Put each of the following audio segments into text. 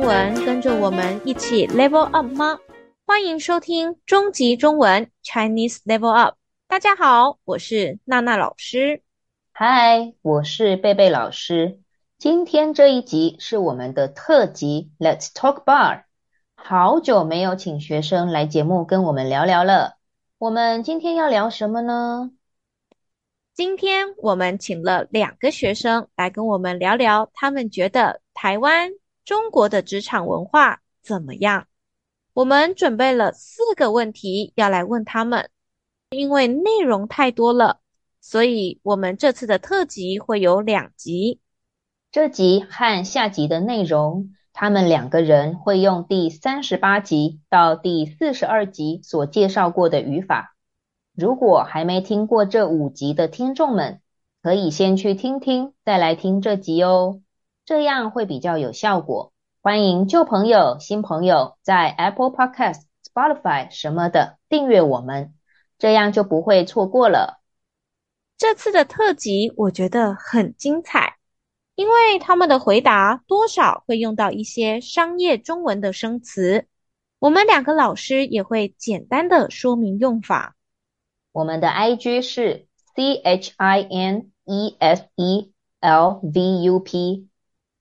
中文，跟着我们一起 level up 吗？欢迎收听终极中文 Chinese Level Up。大家好，我是娜娜老师。嗨，我是贝贝老师。今天这一集是我们的特辑，Let's Talk Bar。好久没有请学生来节目跟我们聊聊了。我们今天要聊什么呢？今天我们请了两个学生来跟我们聊聊，他们觉得台湾、中国的职场文化怎么样？我们准备了四个问题要来问他们，因为内容太多了，所以我们这次的特辑会有两集。这集和下集的内容，他们两个人会用第三十八集到第四十二集所介绍过的语法。如果还没听过这五集的听众们，可以先去听听，再来听这集哦，这样会比较有效果。欢迎旧朋友、新朋友在 Apple Podcast、Spotify 什么的订阅我们，这样就不会错过了。这次的特辑我觉得很精彩，因为他们的回答多少会用到一些商业中文的生词，我们两个老师也会简单的说明用法。我们的 IG 是 C H I N E S E L V U P，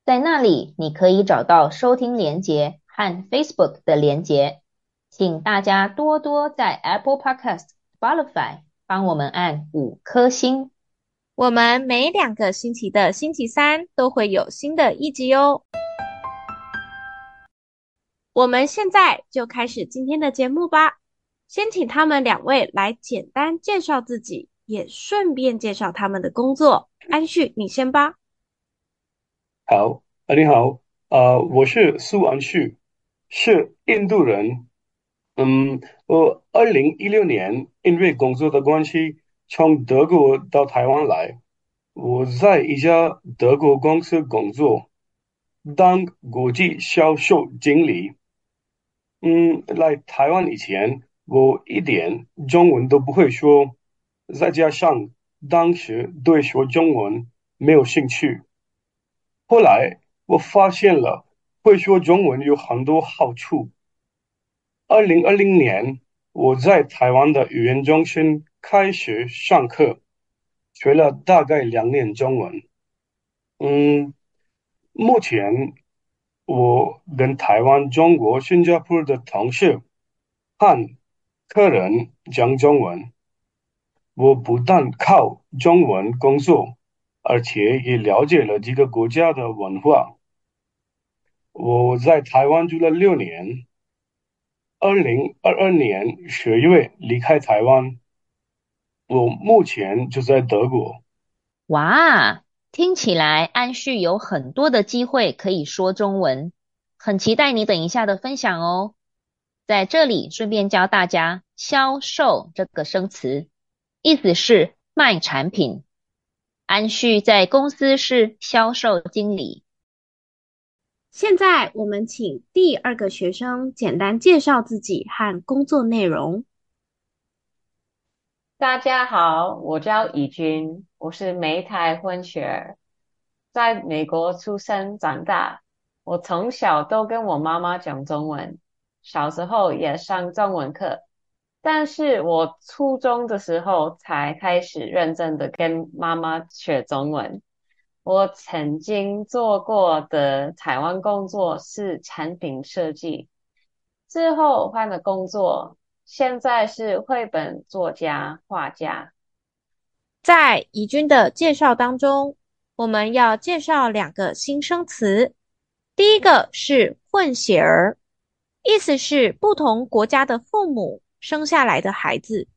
在那里你可以找到收听连接和 Facebook 的连接，请大家多多在 Apple Podcast、Spotify 帮我们按五颗星。我们每两个星期的星期三都会有新的一集哦。我们现在就开始今天的节目吧。先请他们两位来简单介绍自己，也顺便介绍他们的工作。安旭，你先吧。好，啊，你好，呃，我是苏安旭，是印度人。嗯，我二零一六年因为工作的关系从德国到台湾来。我在一家德国公司工作，当国际销售经理。嗯，来台湾以前。我一点中文都不会说，再加上当时对说中文没有兴趣。后来我发现了会说中文有很多好处。二零二零年，我在台湾的语言中心开始上课，学了大概两年中文。嗯，目前我跟台湾、中国、新加坡的同事和客人讲中文，我不但靠中文工作，而且也了解了几个国家的文化。我在台湾住了六年，二零二二年十月离开台湾。我目前就在德国。哇，听起来安旭有很多的机会可以说中文，很期待你等一下的分享哦。在这里顺便教大家“销售”这个生词，意思是卖产品。安旭在公司是销售经理。现在我们请第二个学生简单介绍自己和工作内容。大家好，我叫怡君，我是美台混血儿，在美国出生长大。我从小都跟我妈妈讲中文。小时候也上中文课，但是我初中的时候才开始认真的跟妈妈学中文。我曾经做过的台湾工作是产品设计，之后换了工作，现在是绘本作家、画家。在怡君的介绍当中，我们要介绍两个新生词，第一个是混血儿。意思是不同国家的父母生下来的孩子，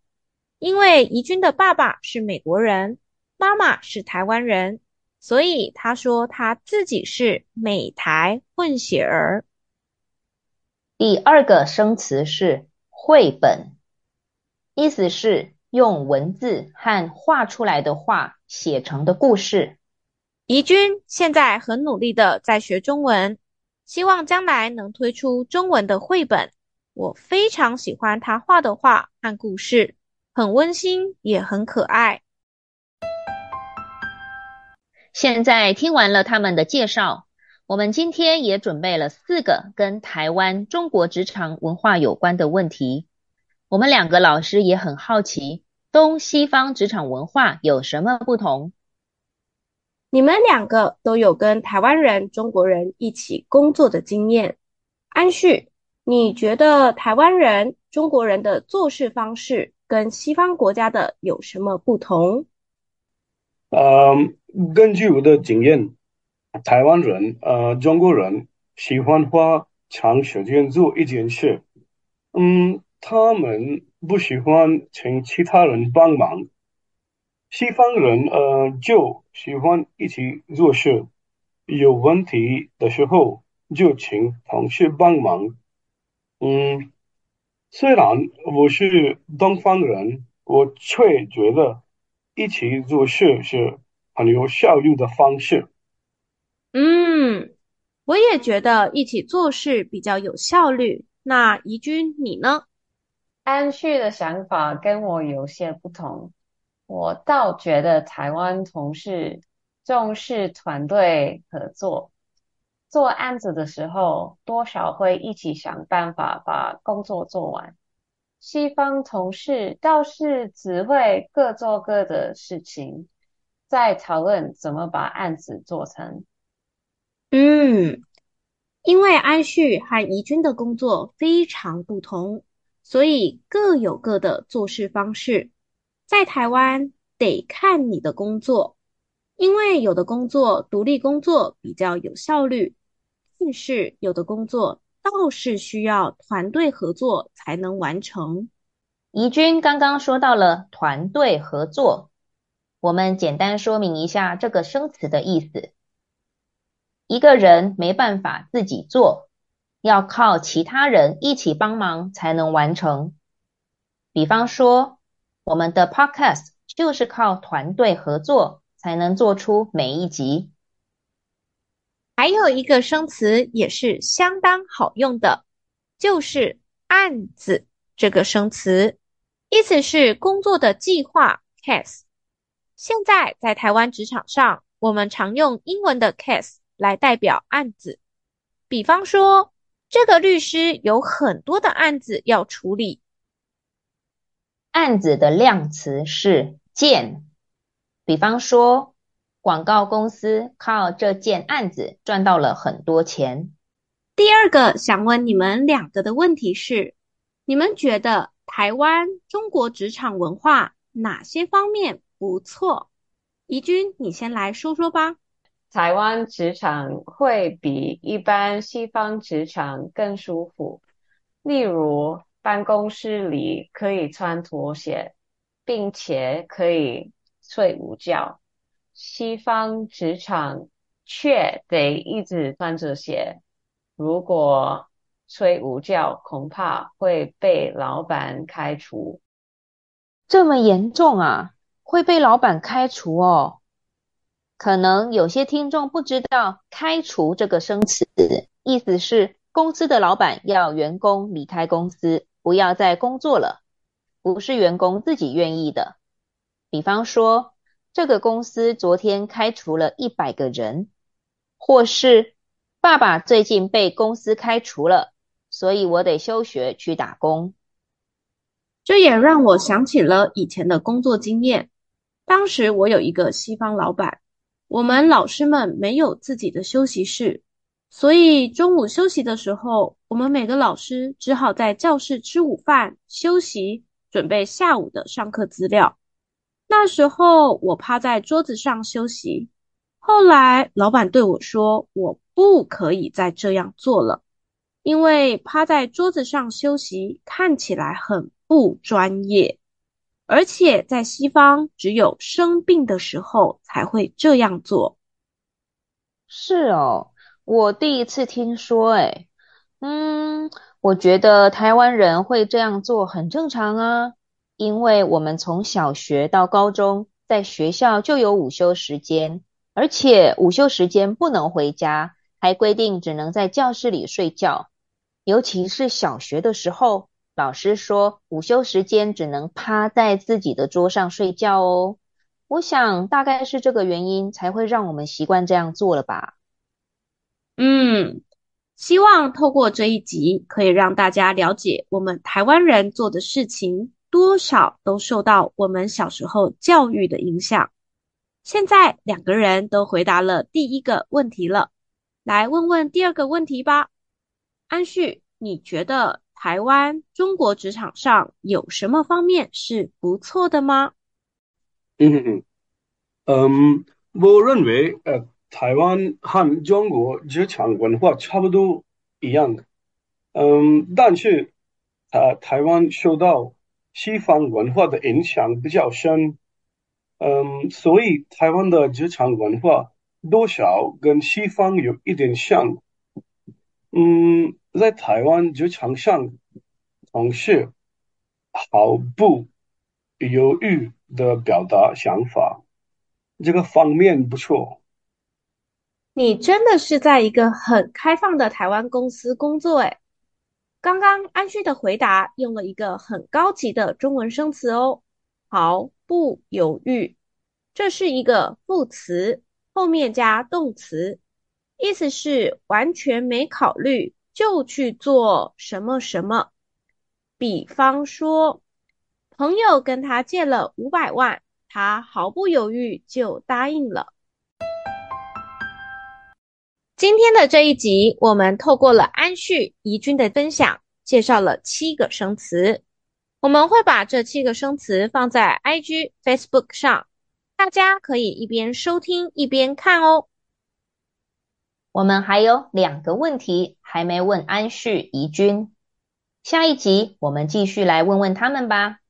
因为怡君的爸爸是美国人，妈妈是台湾人，所以他说他自己是美台混血儿。第二个生词是绘本，意思是用文字和画出来的画写成的故事。怡君现在很努力的在学中文。希望将来能推出中文的绘本。我非常喜欢他画的画和故事，很温馨也很可爱。现在听完了他们的介绍，我们今天也准备了四个跟台湾中国职场文化有关的问题。我们两个老师也很好奇，东西方职场文化有什么不同？你们两个都有跟台湾人、中国人一起工作的经验。安旭，你觉得台湾人、中国人的做事方式跟西方国家的有什么不同？嗯，根据我的经验。台湾人，呃，中国人喜欢花长时间做一件事，嗯，他们不喜欢请其他人帮忙。西方人，呃，就喜欢一起做事，有问题的时候就请同事帮忙。嗯，虽然我是东方人，我却觉得一起做事是很有效率的方式。嗯，我也觉得一起做事比较有效率。那怡君你呢？安旭的想法跟我有些不同。我倒觉得台湾同事重视团队合作，做案子的时候多少会一起想办法把工作做完。西方同事倒是只会各做各的事情，再讨论怎么把案子做成。嗯，因为安旭和怡君的工作非常不同，所以各有各的做事方式。在台湾得看你的工作，因为有的工作独立工作比较有效率，但是有的工作倒是需要团队合作才能完成。怡君刚刚说到了团队合作，我们简单说明一下这个生词的意思。一个人没办法自己做，要靠其他人一起帮忙才能完成。比方说，我们的 Podcast 就是靠团队合作才能做出每一集。还有一个生词也是相当好用的，就是案子这个生词，意思是工作的计划 case。现在在台湾职场上，我们常用英文的 case。来代表案子，比方说，这个律师有很多的案子要处理。案子的量词是件。比方说，广告公司靠这件案子赚到了很多钱。第二个想问你们两个的问题是：你们觉得台湾中国职场文化哪些方面不错？怡君，你先来说说吧。台湾职场会比一般西方职场更舒服，例如办公室里可以穿拖鞋，并且可以睡午觉。西方职场却得一直穿着鞋，如果睡午觉，恐怕会被老板开除。这么严重啊？会被老板开除哦？可能有些听众不知道“开除”这个生词，意思是公司的老板要员工离开公司，不要再工作了，不是员工自己愿意的。比方说，这个公司昨天开除了一百个人，或是爸爸最近被公司开除了，所以我得休学去打工。这也让我想起了以前的工作经验，当时我有一个西方老板。我们老师们没有自己的休息室，所以中午休息的时候，我们每个老师只好在教室吃午饭、休息，准备下午的上课资料。那时候我趴在桌子上休息，后来老板对我说：“我不可以再这样做了，因为趴在桌子上休息看起来很不专业。”而且在西方，只有生病的时候才会这样做。是哦，我第一次听说。诶，嗯，我觉得台湾人会这样做很正常啊，因为我们从小学到高中，在学校就有午休时间，而且午休时间不能回家，还规定只能在教室里睡觉，尤其是小学的时候。老师说，午休时间只能趴在自己的桌上睡觉哦。我想大概是这个原因，才会让我们习惯这样做了吧。嗯，希望透过这一集，可以让大家了解我们台湾人做的事情，多少都受到我们小时候教育的影响。现在两个人都回答了第一个问题了，来问问第二个问题吧。安旭，你觉得台湾中国职场上有什么方面是不错的吗？嗯嗯嗯，我认为呃，台湾和中国职场文化差不多一样的，嗯，但是呃，台湾受到西方文化的影响比较深。嗯，所以台湾的职场文化多少跟西方有一点像。嗯，在台湾职场上，同事毫不犹豫的表达想法，这个方面不错。你真的是在一个很开放的台湾公司工作诶。刚刚安旭的回答用了一个很高级的中文生词哦，毫不犹豫，这是一个副词，后面加动词，意思是完全没考虑就去做什么什么。比方说，朋友跟他借了五百万，他毫不犹豫就答应了。今天的这一集，我们透过了安旭、怡君的分享，介绍了七个生词。我们会把这七个生词放在 IG、Facebook 上，大家可以一边收听一边看哦。我们还有两个问题还没问安旭、怡君，下一集我们继续来问问他们吧。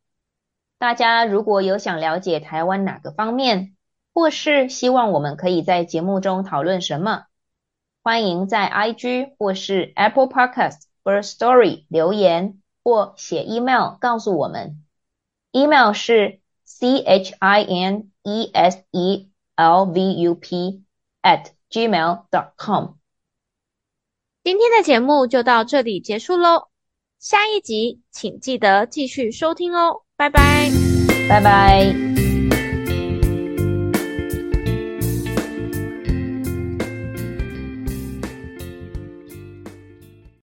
大家如果有想了解台湾哪个方面，或是希望我们可以在节目中讨论什么，欢迎在 IG 或是 Apple Podcast Firstory 留言或写 email 告诉我们，email 是 c h i n e s e l v u p at gmail dot com。今天的节目就到这里结束喽，下一集请记得继续收听哦，拜拜，拜拜。